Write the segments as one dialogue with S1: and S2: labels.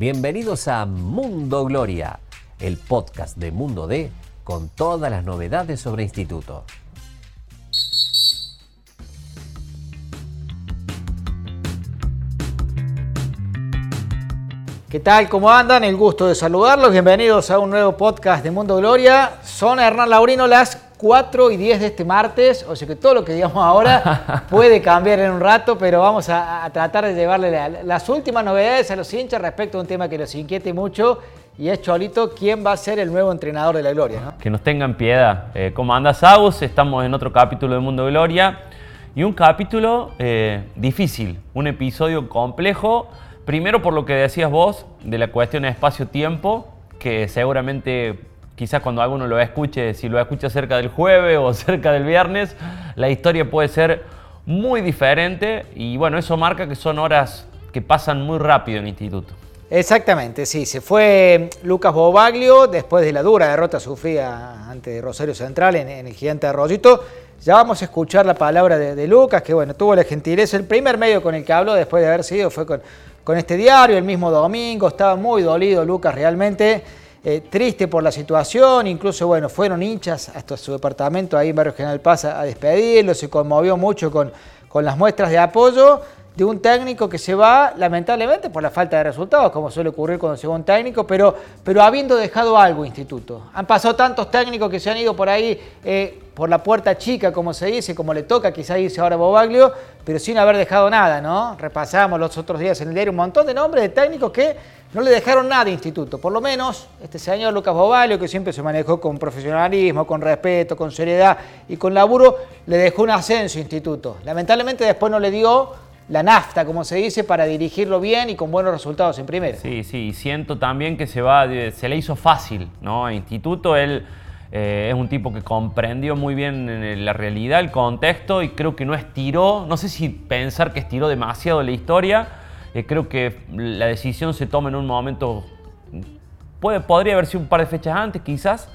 S1: Bienvenidos a Mundo Gloria, el podcast de Mundo D con todas las novedades sobre instituto.
S2: ¿Qué tal? ¿Cómo andan? El gusto de saludarlos. Bienvenidos a un nuevo podcast de Mundo Gloria. Son Hernán Laurino las 4 y 10 de este martes, o sea que todo lo que digamos ahora puede cambiar en un rato, pero vamos a, tratar de llevarle las últimas novedades a los hinchas respecto a un tema que los inquiete mucho y es Cholito, ¿quién va a ser el nuevo entrenador de la Gloria?
S3: Que nos tengan piedad. Eh, ¿Cómo anda? Estamos en otro capítulo de Mundo Gloria y un capítulo eh, difícil, un episodio complejo Primero por lo que decías vos de la cuestión de espacio-tiempo, que seguramente quizás cuando alguno lo escuche, si lo escucha cerca del jueves o cerca del viernes, la historia puede ser muy diferente y bueno, eso marca que son horas que pasan muy rápido en el instituto.
S2: Exactamente, sí, se fue Lucas Bobaglio después de la dura derrota sufrida ante Rosario Central en, el gigante Arroyito. Ya vamos a escuchar la palabra de, Lucas, que bueno, tuvo la gentileza, el primer medio con el que habló después de haber sido fue con este diario el mismo domingo. Estaba muy dolido Lucas realmente, eh, triste por la situación. Incluso, bueno, fueron hinchas hasta su departamento ahí en Barrio General Paz a, despedirlo. Se conmovió mucho con, con las muestras de apoyo de un técnico que se va, lamentablemente, por la falta de resultados, como suele ocurrir cuando se va un técnico, pero, pero habiendo dejado algo, Instituto. Han pasado tantos técnicos que se han ido por ahí, eh, por la puerta chica, como se dice, como le toca quizá irse ahora a Bobaglio, pero sin haber dejado nada, ¿no? Repasamos los otros días en el diario un montón de nombres de técnicos que no le dejaron nada Instituto. Por lo menos este señor Lucas Bobaglio, que siempre se manejó con profesionalismo, con respeto, con seriedad y con laburo, le dejó un ascenso Instituto. Lamentablemente después no le dio la nafta, como se dice, para dirigirlo bien y con buenos resultados en primera.
S3: Sí, sí, siento también que se, va, se le hizo fácil, ¿no? Instituto él eh, es un tipo que comprendió muy bien la realidad, el contexto y creo que no estiró, no sé si pensar que estiró demasiado la historia, eh, creo que la decisión se toma en un momento, puede, podría haber sido un par de fechas antes quizás,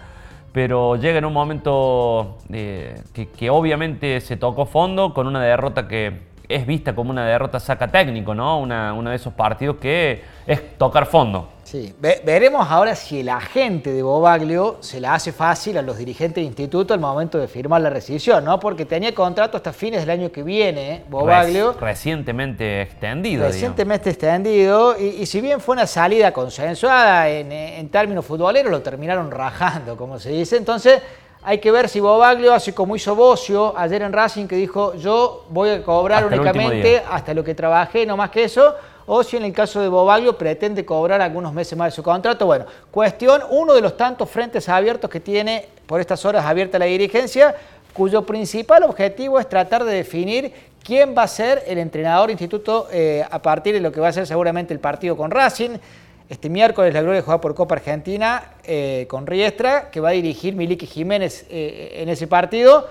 S3: pero llega en un momento eh, que obviamente se tocó fondo con una derrota que es vista como una derrota saca técnico, ¿no? Una, uno de esos partidos que es tocar fondo.
S2: Sí, veremos ahora si el agente de Bobaglio se la hace fácil a los dirigentes de instituto al momento de firmar la rescisión, ¿no? Porque tenía contrato hasta fines del año que viene, ¿eh? Bobaglio.
S3: recientemente extendido.
S2: Recientemente extendido, y, si bien fue una salida consensuada en, en términos futboleros, lo terminaron rajando, como se dice. Entonces, hay que ver si Bobaglio hace como hizo Bocio ayer en Racing, que dijo yo voy a cobrar únicamente hasta lo que trabajé, no más que eso, o si en el caso de Bobaglio pretende cobrar algunos meses más de su contrato. Bueno, cuestión, uno de los tantos frentes abiertos que tiene por estas horas abierta la dirigencia, cuyo principal objetivo es tratar de definir quién va a ser el entrenador instituto eh, a partir de lo que va a ser seguramente el partido con Racing. Este miércoles la Gloria juega por Copa Argentina eh, con Riestra, que va a dirigir Miliki Jiménez eh, en ese partido,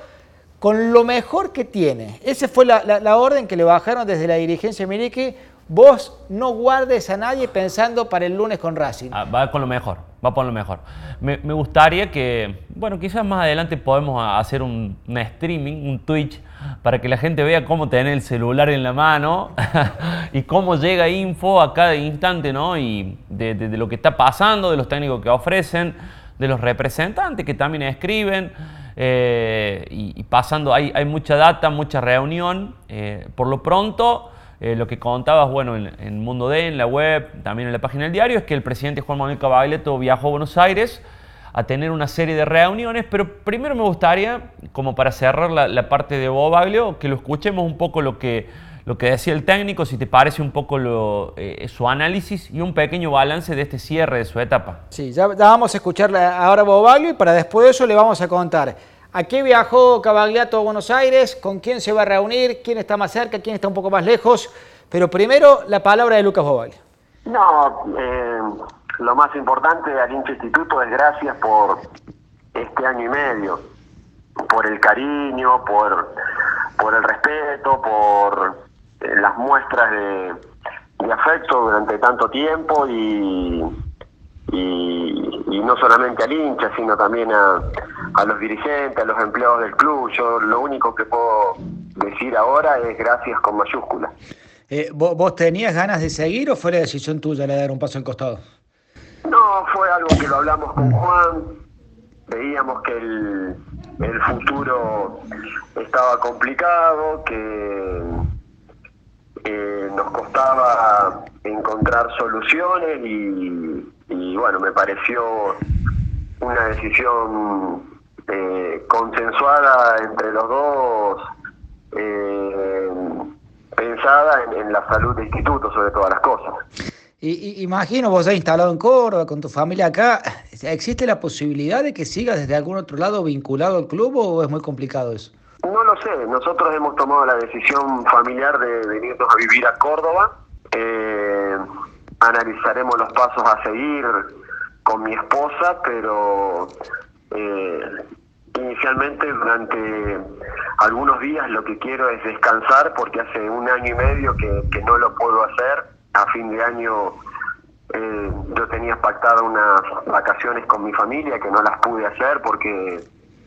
S2: con lo mejor que tiene. Esa fue la, orden que le bajaron desde la dirigencia de Miliki. Vos no guardes a nadie pensando para el lunes con Racing.
S3: Ah, va con lo mejor, va por lo mejor. Me, gustaría que, bueno, quizás más adelante podemos hacer un, streaming, un Twitch, para que la gente vea cómo tener el celular en la mano y cómo llega info a cada instante, ¿no? Y de, lo que está pasando, de los técnicos que ofrecen, de los representantes que también escriben. Eh, y, pasando, hay, hay, mucha data, mucha reunión. Eh, por lo pronto, eh, lo que contabas, bueno, en, Mundo D, en la web, también en la página del diario, es que el presidente Juan Manuel Caballero viajó a Buenos Aires a tener una serie de reuniones, pero primero me gustaría, como para cerrar la, parte de Bobaglio, que lo escuchemos un poco lo que, lo que decía el técnico, si te parece un poco lo, eh, su análisis y un pequeño balance de este cierre de su etapa.
S2: Sí, ya, vamos a escuchar ahora Bobaglio y para después de eso le vamos a contar ¿A qué viajó Cavagliato a Buenos Aires? ¿Con quién se va a reunir? ¿Quién está más cerca? ¿Quién está un poco más lejos? Pero primero, la palabra de Lucas Bobaglio.
S4: No, eh, lo más importante al instituto es gracias por este año y medio, por el cariño, por, por el respeto, por eh, las muestras de, afecto durante tanto tiempo y, y, no solamente al hincha, sino también a, a los dirigentes, a los empleados del club. Yo lo único que puedo decir ahora es gracias con mayúsculas.
S2: Eh, ¿vos, tenías ganas de seguir o fue la decisión tuya la de dar un paso al costado?
S4: No, fue algo que lo hablamos con Juan. Veíamos que el, el futuro estaba complicado, que eh, nos costaba encontrar soluciones y, bueno, me pareció una decisión eh, consensuada entre los dos, eh, pensada en, la salud del instituto sobre todas las cosas.
S2: Y, imagino, vos has instalado en Córdoba, con tu familia acá, ¿existe la posibilidad de que sigas desde algún otro lado vinculado al club o es muy complicado eso?
S4: No lo sé, nosotros hemos tomado la decisión familiar de venirnos a vivir a Córdoba. Eh, analizaremos los pasos a seguir con mi esposa, pero eh, inicialmente durante algunos días lo que quiero es descansar porque hace un año y medio que, no lo puedo hacer. A fin de año eh, yo tenía pactado unas vacaciones con mi familia que no las pude hacer porque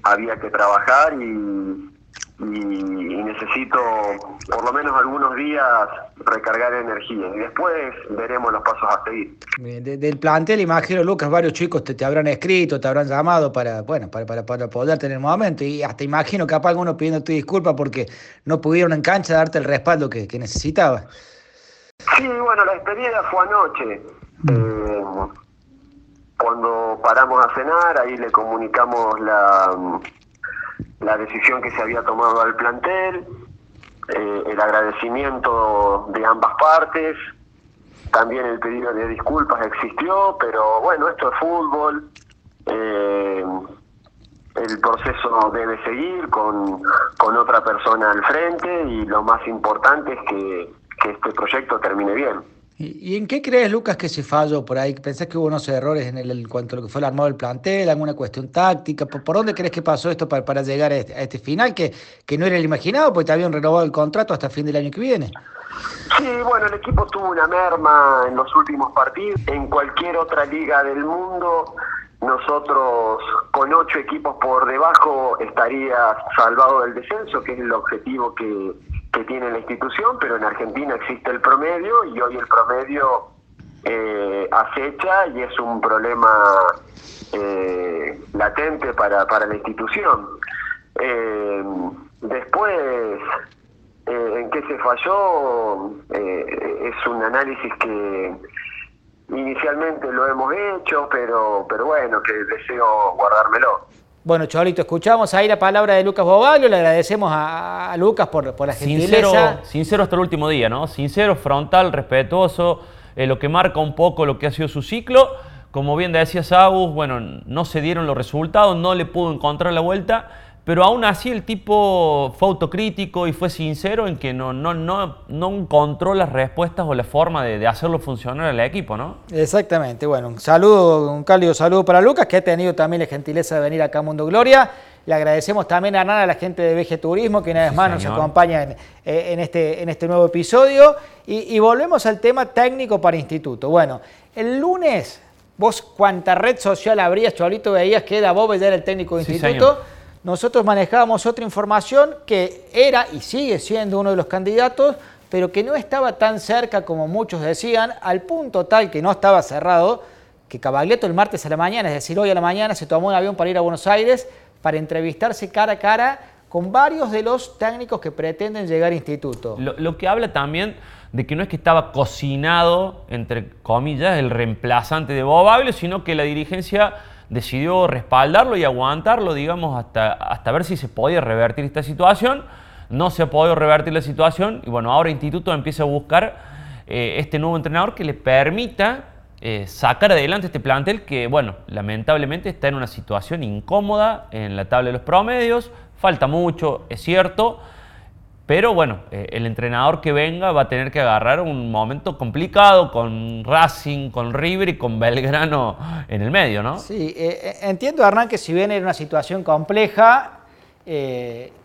S4: había que trabajar y y, necesito por lo menos algunos días recargar energía y después veremos los pasos a seguir.
S2: del plantel, imagino, Lucas, varios chicos te, te, habrán escrito, te habrán llamado para, bueno, para, para, para poder tener momento y hasta imagino capaz algunos pidiéndote disculpas porque no pudieron en cancha darte el respaldo que, que necesitabas.
S4: Sí, bueno, la experiencia fue anoche. Eh, cuando paramos a cenar, ahí le comunicamos la la decisión que se había tomado al plantel, eh, el agradecimiento de ambas partes, también el pedido de disculpas existió, pero bueno, esto es fútbol, eh, el proceso debe seguir con, con otra persona al frente y lo más importante es que, que este proyecto termine bien.
S2: ¿Y, en qué crees, Lucas, que se falló por ahí? ¿Pensás que hubo unos errores en, el, cuanto a lo que fue el armado del plantel, alguna cuestión táctica? ¿Por, dónde crees que pasó esto para, llegar este, a este, final, que, no era el imaginado, porque te habían renovado el contrato hasta fin del año que viene?
S4: Sí, bueno, el equipo tuvo una merma en los últimos partidos. En cualquier otra liga del mundo, nosotros con ocho equipos por debajo estaría salvado del descenso, que es el objetivo que que tiene la institución, pero en Argentina existe el promedio y hoy el promedio eh, acecha y es un problema eh, latente para, para la institución. Eh, después, eh, ¿en qué se falló? es un análisis que inicialmente lo hemos hecho, pero, pero bueno, que deseo guardármelo.
S2: Bueno, Cholito, escuchamos ahí la palabra de Lucas Bobaglio, le agradecemos a, Lucas por, por la
S3: gentileza. Sincero, sincero hasta el último día, ¿no? Sincero, frontal, respetuoso, eh, lo que marca un poco lo que ha sido su ciclo. Como bien decía Agus, bueno, no se dieron los resultados, no le pudo encontrar la vuelta pero aún así el tipo fue autocrítico y fue sincero en que no, no, no, no encontró las respuestas o la forma de, hacerlo funcionar al equipo, ¿no?
S2: Exactamente, bueno, un saludo, un cálido saludo para Lucas, que ha tenido también la gentileza de venir acá a Mundo Gloria. Le agradecemos también a Hernán, a la gente de VG Turismo, que una vez más nos acompaña en, eh, este, en este nuevo episodio. Y, volvemos al tema técnico para instituto. Bueno, el lunes, vos cuánta red social abrías, Cholito, veías que era Bob ya era el técnico de instituto nosotros manejábamos otra información que era y sigue siendo uno de los candidatos, pero que no estaba tan cerca como muchos decían, al punto tal que no estaba cerrado, que Cabaglietto el martes a la mañana, es decir, hoy a la mañana, se tomó un avión para ir a Buenos Aires para entrevistarse cara a cara con varios de los técnicos que pretenden llegar al instituto.
S3: Lo, que habla también de que no es que estaba cocinado, entre comillas, el reemplazante de Bob sino que la dirigencia decidió respaldarlo y aguantarlo, digamos, hasta, hasta ver si se podía revertir esta situación. No se ha podido revertir la situación y bueno, ahora Instituto empieza a buscar eh, este nuevo entrenador que le permita eh, sacar adelante este plantel que, bueno, lamentablemente está en una situación incómoda en la tabla de los promedios, falta mucho, es cierto, pero bueno, eh, el entrenador que venga va a tener que agarrar un momento complicado con Racing, con River y con Belgrano en el medio, ¿no?
S2: Sí, eh, eh, entiendo, Hernán, que si bien era una situación compleja,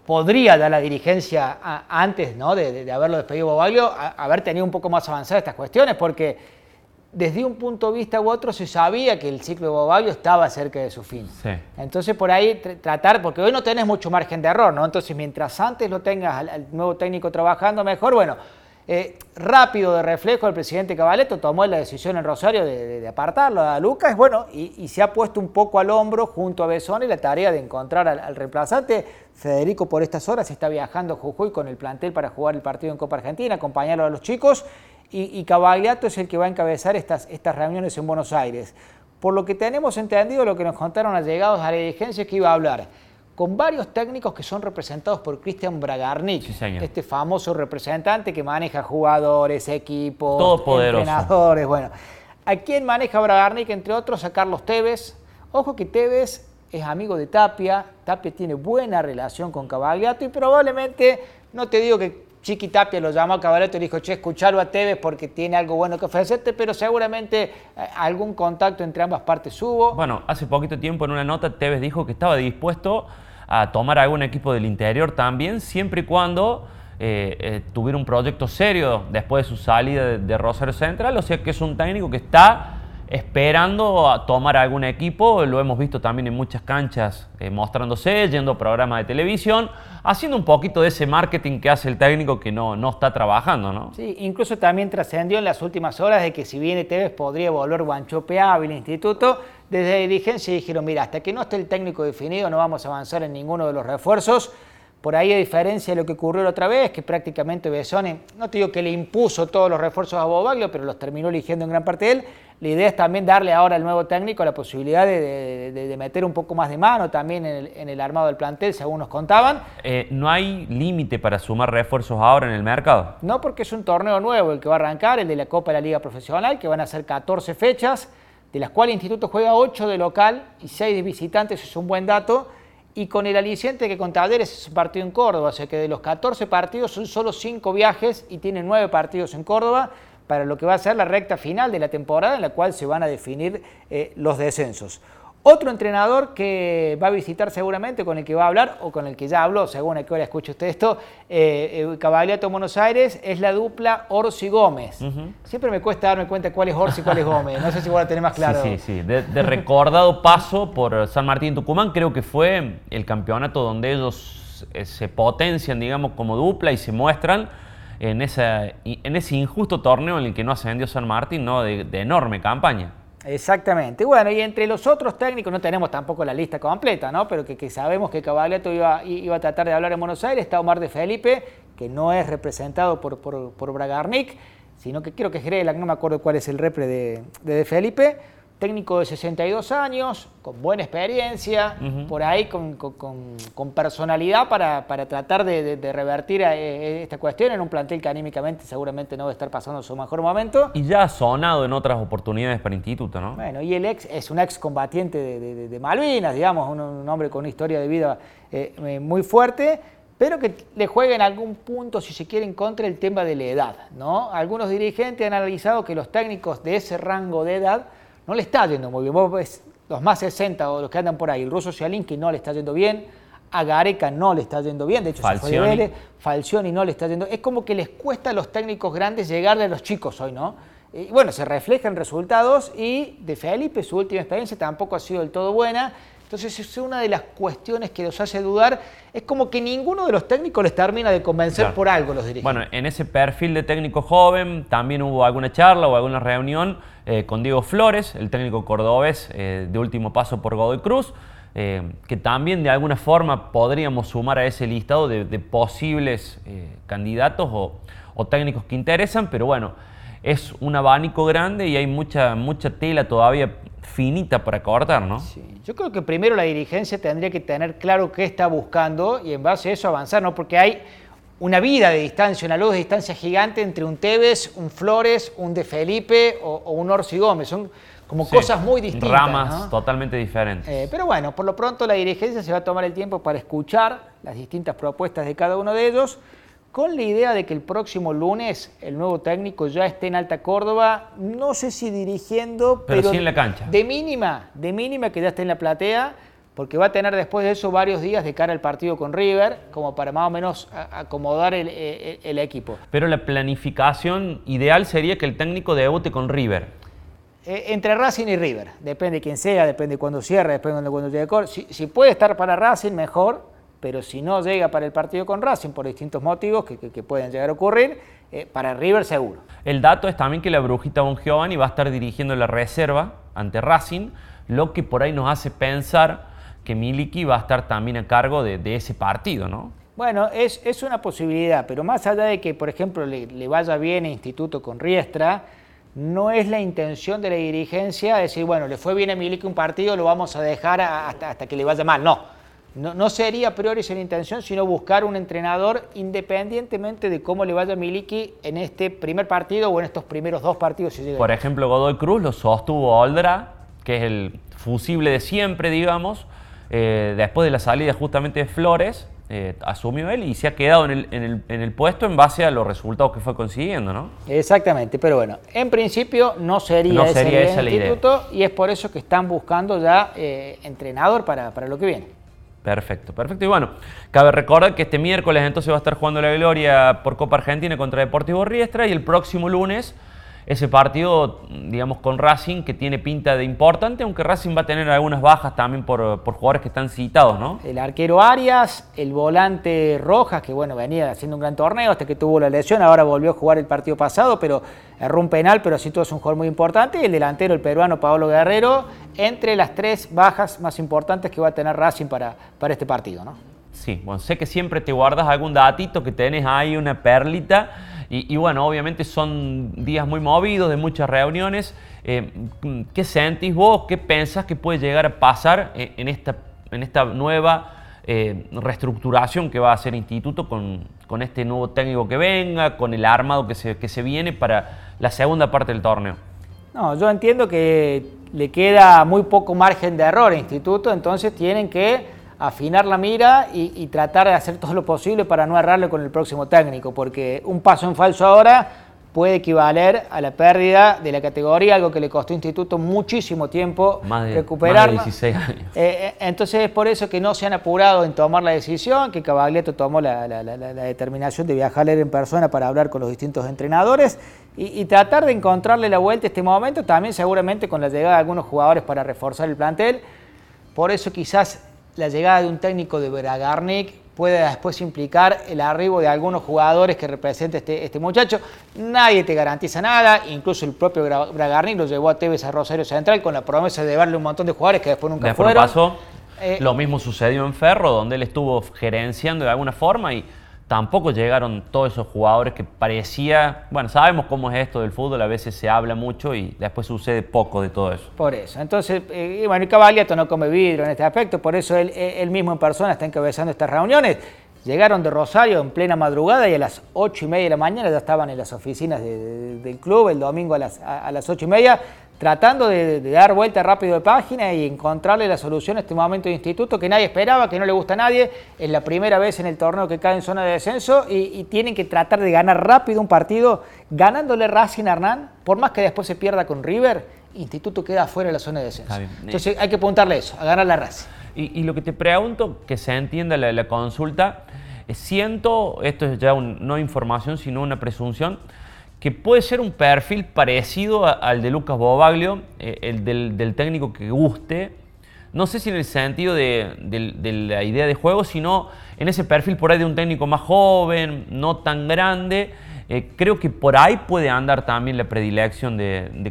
S2: podría dar la dirigencia antes ¿no? de, haberlo despedido Bobaglio, haber tenido un poco más avanzadas estas cuestiones, porque desde un punto de vista u otro se sabía que el ciclo de Bobaglio estaba cerca de su fin. Entonces por ahí tratar, porque hoy no tenés mucho margen de error, ¿no? Entonces mientras antes lo tengas al, nuevo técnico trabajando mejor, bueno, Eh, rápido de reflejo, el presidente Cabaleto tomó la decisión en Rosario de, apartarlo a Lucas, bueno, y, se ha puesto un poco al hombro junto a Besone la tarea de encontrar al, reemplazante. Federico por estas horas está viajando a Jujuy con el plantel para jugar el partido en Copa Argentina, acompañarlo a los chicos, y, y es el que va a encabezar estas, estas reuniones en Buenos Aires. Por lo que tenemos entendido, lo que nos contaron allegados a la dirigencia es que iba a hablar con varios técnicos que son representados por Cristian Bragarnik, este famoso representante que maneja jugadores, equipos, entrenadores. Bueno, ¿a quién maneja Bragarnik? Entre otros, a Carlos Tevez. Ojo que Tevez es amigo de Tapia, Tapia tiene buena relación con Cavagliato y probablemente, no te digo que Chiqui Tapia lo llamó a Cavagliato y le dijo, che, escuchalo a Tevez porque tiene algo bueno que ofrecerte, pero seguramente eh, algún contacto entre ambas partes hubo.
S3: Bueno, hace poquito tiempo en una nota Tevez dijo que estaba dispuesto a tomar algún equipo del interior también, siempre y cuando eh, eh, tuviera un proyecto serio después de su salida de, Rosario Central, o sea que es un técnico que está esperando a tomar algún equipo, lo hemos visto también en muchas canchas eh, mostrándose, yendo a programas de televisión, haciendo un poquito de ese marketing que hace el técnico que no, no está trabajando, ¿no?
S2: Sí, incluso también trascendió en las últimas horas de que si viene Tevez podría volver Guanchope el instituto, desde la dirigencia dijeron, mira, hasta que no esté el técnico definido no vamos a avanzar en ninguno de los refuerzos. Por ahí, a diferencia de lo que ocurrió la otra vez, que prácticamente Besone, no te digo que le impuso todos los refuerzos a Bobaglio, pero los terminó eligiendo en gran parte de él. La idea es también darle ahora al nuevo técnico la posibilidad de, meter un poco más de mano también en el, armado del plantel, según nos contaban.
S3: Eh, ¿No hay límite para sumar refuerzos ahora en el mercado?
S2: No, porque es un torneo nuevo el que va a arrancar, el de la Copa de la Liga Profesional, que van a ser 14 fechas de las cuales el instituto juega 8 de local y 6 de visitantes, es un buen dato, y con el aliciente que con Talleres es un partido en Córdoba, o sea que de los 14 partidos son solo 5 viajes y tienen 9 partidos en Córdoba para lo que va a ser la recta final de la temporada en la cual se van a definir eh, los descensos. Otro entrenador que va a visitar seguramente, con el que va a hablar, o con el que ya habló, según a qué hora escuche usted esto, eh, eh Buenos Aires, es la dupla Orsi Gómez. Siempre me cuesta darme cuenta cuál es Orsi y cuál es Gómez. No sé si voy a tener más claro.
S3: Sí, sí, sí. De, recordado paso por San Martín Tucumán, creo que fue el campeonato donde ellos eh, se potencian, digamos, como dupla y se muestran en, esa, en ese injusto torneo en el que no ascendió San Martín, ¿no? de enorme campaña.
S2: Exactamente. Bueno, y entre los otros técnicos, no tenemos tampoco la lista completa, ¿no? Pero que, sabemos que Cavagliato iba, iba, a tratar de hablar en Buenos Aires, está Omar de Felipe, que no es representado por, por, Bragarnik, sino que creo que es Grela, no me acuerdo cuál es el repre de, de Felipe técnico de 62 años, con buena experiencia, por ahí con, personalidad para, tratar de, revertir eh, esta cuestión en un plantel que anímicamente seguramente no va a estar pasando su mejor momento.
S3: Y ya ha sonado en otras oportunidades para Instituto, ¿no?
S2: Bueno, y el ex es un ex combatiente de, Malvinas, digamos, un, hombre con una historia de vida eh, eh, muy fuerte pero que le juegue en algún punto, si se quiere, en contra el tema de la edad. ¿no? Algunos dirigentes han analizado que los técnicos de ese rango de edad no le está yendo muy bien. Vos ves los más 60 o los que andan por ahí, el ruso que no le está yendo bien, a Gareca no le está yendo bien, de hecho Falcioni. se fue de Vélez, Falcioni no le está yendo. Es como que les cuesta a los técnicos grandes llegarle a los chicos hoy, ¿no? Y bueno, se reflejan resultados y de Felipe su última experiencia tampoco ha sido del todo buena. Entonces es una de las cuestiones que nos hace dudar. Es como que ninguno de los técnicos les termina de convencer por algo los dirigentes.
S3: Bueno, en ese perfil de técnico joven también hubo alguna charla o alguna reunión eh, con Diego Flores, el técnico cordobés eh, de último paso por Godoy Cruz, eh, que también de alguna forma podríamos sumar a ese listado de, posibles candidatos o, o técnicos que interesan, pero bueno, es un abanico grande y hay mucha, mucha tela todavía finita para cortar, ¿no?
S2: Sí. Yo creo que primero la dirigencia tendría que tener claro qué está buscando y en base a eso avanzar, ¿no? Porque hay una vida de distancia, una luz de distancia gigante entre un Tevez, un Flores, un De Felipe o, un Orsi Gómez. Son como cosas muy distintas.
S3: Ramas totalmente diferentes.
S2: Eh, pero bueno, por lo pronto la dirigencia se va a tomar el tiempo para escuchar las distintas propuestas de cada uno de ellos con la idea de que el próximo lunes el nuevo técnico ya esté en Alta Córdoba, no sé si dirigiendo,
S3: pero, sí en la cancha.
S2: De mínima, de mínima que ya esté en la platea, porque va a tener después de eso varios días de cara al partido con River, como para más o menos acomodar el, el equipo.
S3: Pero la planificación ideal sería que el técnico debute con River.
S2: Eh, entre Racing y River, depende de quién sea, depende de cuándo cierre, depende de cuándo llegue. Si, si puede estar para Racing, mejor, pero si no llega para el partido con Racing por distintos motivos que, pueden llegar a ocurrir, eh, para River seguro.
S3: El dato es también que la brujita Bon Giovanni va a estar dirigiendo la reserva ante Racing, lo que por ahí nos hace pensar que Miliki va a estar también a cargo de, ese partido, ¿no?
S2: Bueno, es, es, una posibilidad, pero más allá de que, por ejemplo, le, vaya bien el Instituto con Riestra, no es la intención de la dirigencia decir, bueno, le fue bien a Miliki un partido, lo vamos a dejar hasta, hasta que le vaya mal. No, no, no, sería a priori la intención, sino buscar un entrenador independientemente de cómo le vaya a Miliki en este primer partido o en estos primeros dos partidos.
S3: Por ejemplo, Godoy Cruz lo sostuvo Oldra, que es el fusible de siempre, digamos, eh, después de la salida justamente de Flores, eh, asumió él y se ha quedado en el, puesto en base a los resultados que fue consiguiendo, ¿no?
S2: Exactamente, pero bueno, en principio no sería, ese el instituto y es por eso que están buscando ya eh, entrenador para, para lo que viene.
S3: Perfecto, perfecto. Y bueno, cabe recordar que este miércoles entonces va a estar jugando la Gloria por Copa Argentina contra Deportivo Riestra y el próximo lunes ese partido, digamos, con Racing, que tiene pinta de importante, aunque Racing va a tener algunas bajas también por, jugadores que están citados, ¿no?
S2: El arquero Arias, el volante Rojas, que bueno, venía haciendo un gran torneo hasta que tuvo la lesión, ahora volvió a jugar el partido pasado, pero erró un penal, pero sí todo es un jugador muy importante, y el delantero, el peruano Pablo Guerrero, entre las tres bajas más importantes que va a tener Racing para, para este partido, ¿no?
S3: Sí, bueno, sé que siempre te guardas algún datito, que tenés ahí una perlita, y, bueno, obviamente son días muy movidos, de muchas reuniones. Eh, ¿Qué sentís vos? ¿Qué pensás que puede llegar a pasar en esta, en esta nueva eh, reestructuración que va a hacer Instituto con, con, este nuevo técnico que venga, con el armado que se, que se viene para la segunda parte del torneo?
S2: No, yo entiendo que le queda muy poco margen de error a Instituto, entonces tienen que afinar la mira y, tratar de hacer todo lo posible para no errarle con el próximo técnico, porque un paso en falso ahora puede equivaler a la pérdida de la categoría, algo que le costó a Instituto muchísimo tiempo recuperar.
S3: 16 años.
S2: Eh, eh, entonces es por eso que no se han apurado en tomar la decisión, que Cavaglietto tomó la, determinación de viajar en persona para hablar con los distintos entrenadores y, y, tratar de encontrarle la vuelta a este momento, también seguramente con la llegada de algunos jugadores para reforzar el plantel. Por eso quizás la llegada de un técnico de Bragarnik puede después implicar el arribo de algunos jugadores que represente este, este muchacho. Nadie te garantiza nada, incluso el propio Bragarnik lo llevó a Tevez a Rosario Central con la promesa de darle un montón de jugadores que después nunca después fueron.
S3: Pasó. Eh, lo mismo sucedió en Ferro, donde él estuvo gerenciando de alguna forma y tampoco llegaron todos esos jugadores que parecía, bueno, sabemos cómo es esto del fútbol, a veces se habla mucho y después sucede poco de todo eso.
S2: Por eso, entonces, eh, bueno, y Cavaliato no come vidrio en este aspecto, por eso él, mismo en persona está encabezando estas reuniones. Llegaron de Rosario en plena madrugada y a las ocho y media de la mañana ya estaban en las oficinas del club, el domingo a las, a las ocho y media, tratando de, dar vuelta rápido de página y encontrarle la solución a este momento de instituto que nadie esperaba, que no le gusta a nadie. Es la primera vez en el torneo que cae en zona de descenso y, tienen que tratar de ganar rápido un partido ganándole Racing a Hernán, por más que después se pierda con River, Instituto queda fuera de la zona de descenso. Entonces hay que apuntarle eso, a ganar la Racing.
S3: Y, lo que te pregunto, que se entienda la, consulta, siento, esto es ya no información, sino una presunción, que puede ser un perfil parecido al de Lucas Bobaglio, eh, el del, técnico que guste. No sé si en el sentido de, la idea de juego, sino en ese perfil por ahí de un técnico más joven, no tan grande. Eh, creo que por ahí puede andar también la predilección de, de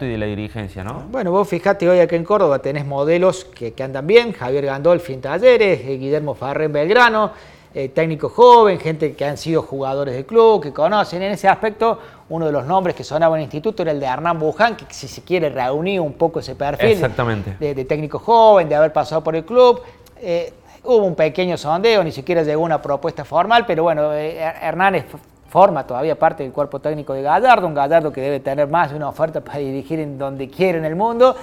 S3: y de la dirigencia, ¿no?
S2: Bueno, vos fijate, hoy aquí en Córdoba tenés modelos que, andan bien, Javier Gandolfi en Talleres, eh, Guillermo Farren Belgrano, eh, técnico joven, gente que han sido jugadores del club, que conocen. En ese aspecto, uno de los nombres que sonaba en el instituto era el de Hernán Buján, que si se quiere reunir un poco ese perfil
S3: Exactamente.
S2: De, técnico joven, de haber pasado por el club. Eh, hubo un pequeño sondeo, ni siquiera llegó una propuesta formal, pero bueno, eh, Hernán forma todavía parte del cuerpo técnico de Gallardo, un Gallardo que debe tener más de una oferta para dirigir en donde quiera en el mundo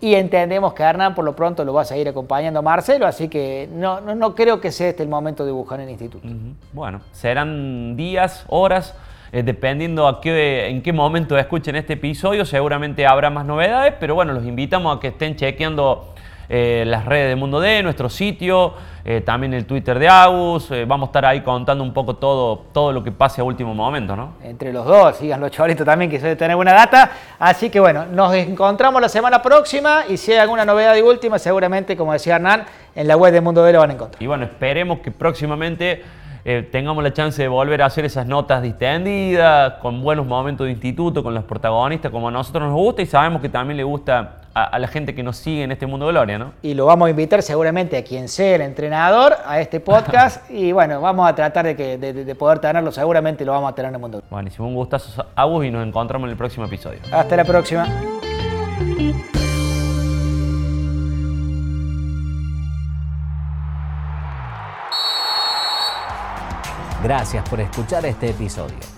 S2: y entendemos que Hernán por lo pronto lo va a seguir acompañando a Marcelo, así que no, no, creo que sea este el momento de buscar el instituto.
S3: Bueno, serán días, horas, eh, dependiendo a qué, en qué momento escuchen este episodio, seguramente habrá más novedades, pero bueno, los invitamos a que estén chequeando eh, las redes de Mundo D, nuestro sitio, eh, también el Twitter de Agus. eh, vamos a estar ahí contando un poco todo, todo lo que pase a último momento, ¿no?
S2: Entre los dos, sigan los chavalitos también que suele tener buena data. Así que bueno, nos encontramos la semana próxima y si hay alguna novedad de última, seguramente, como decía Hernán, en la web de Mundo D lo van a encontrar.
S3: Y bueno, esperemos que próximamente eh, tengamos la chance de volver a hacer esas notas distendidas, con buenos momentos de instituto, con los protagonistas, como a nosotros nos gusta y sabemos que también le gusta a, a la gente que nos sigue en este mundo de Gloria, ¿no?
S2: Y lo vamos a invitar seguramente a quien sea el entrenador a este podcast. y bueno, vamos a tratar de, que, de, de poder tenerlo, seguramente lo vamos a tener en el mundo.
S3: Buenísimo, un gustazo, Agus, y nos encontramos en el próximo episodio.
S2: Hasta la próxima.
S1: Gracias por escuchar este episodio.